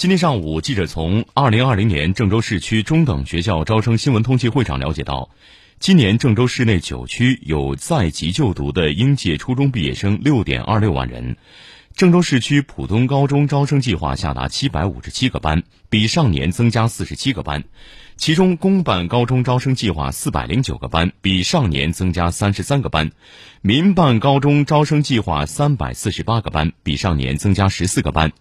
今天上午，记者从二零二零年郑州市区中等学校招生新闻通气会上了解到，今年郑州市内九区有在籍就读的应届初中毕业生六点二六万人。郑州市区普通高中招生计划下达七百五十七个班，比上年增加四十七个班。其中，公办高中招生计划四百零九个班，比上年增加三十三个班；民办高中招生计划三百四十八个班，比上年增加十四个班。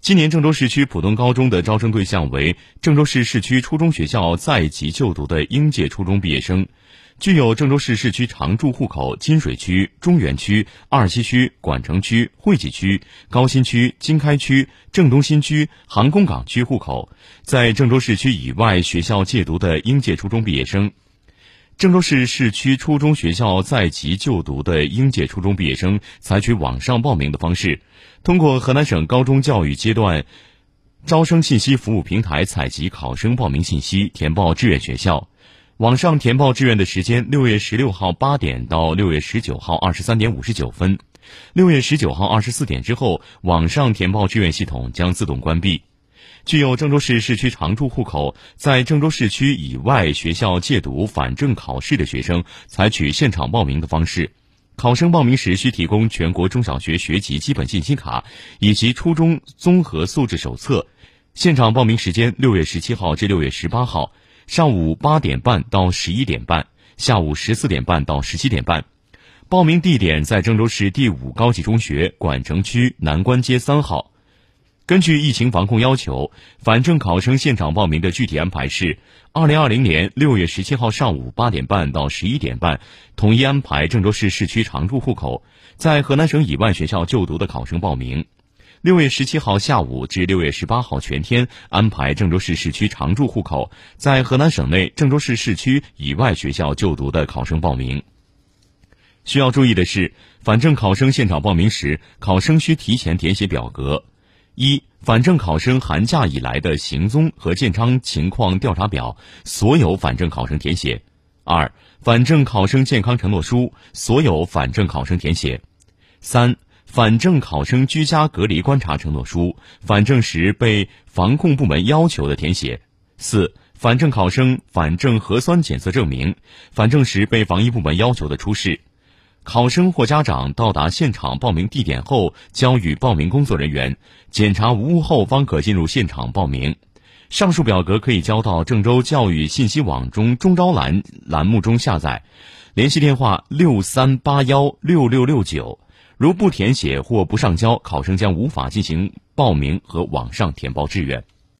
今年郑州市区普通高中的招生对象为郑州市市区初中学校在籍就读的应届初中毕业生，具有郑州市市区常住户口金水区、中原区、二七区、管城区、惠济区、高新区、经开区、郑东新区、航空港区户口，在郑州市区以外学校借读的应届初中毕业生。郑州市市区初中学校在籍就读的应届初中毕业生，采取网上报名的方式，通过河南省高中教育阶段招生信息服务平台采集考生报名信息，填报志愿学校。网上填报志愿的时间：六月十六号八点到六月十九号二十三点五十九分。六月十九号二十四点之后，网上填报志愿系统将自动关闭。具有郑州市市区常住户口，在郑州市区以外学校借读反正考试的学生，采取现场报名的方式。考生报名时需提供全国中小学学籍基本信息卡以及初中综合素质手册。现场报名时间：六月十七号至六月十八号，上午八点半到十一点半，下午十四点半到十七点半。报名地点在郑州市第五高级中学管城区南关街三号。根据疫情防控要求，反正考生现场报名的具体安排是：二零二零年六月十七号上午八点半到十一点半，统一安排郑州市市区常住户口在河南省以外学校就读的考生报名；六月十七号下午至六月十八号全天，安排郑州市市区常住户口在河南省内郑州市市区以外学校就读的考生报名。需要注意的是，反正考生现场报名时，考生需提前填写表格。一、反正考生寒假以来的行踪和健康情况调查表，所有反正考生填写；二、反正考生健康承诺书，所有反正考生填写；三、反正考生居家隔离观察承诺书，反正时被防控部门要求的填写；四、反正考生反正核酸检测证明，反正时被防疫部门要求的出示。考生或家长到达现场报名地点后，交予报名工作人员检查无误后，方可进入现场报名。上述表格可以交到郑州教育信息网中中招栏栏目中下载，联系电话六三八幺六六六九。如不填写或不上交，考生将无法进行报名和网上填报志愿。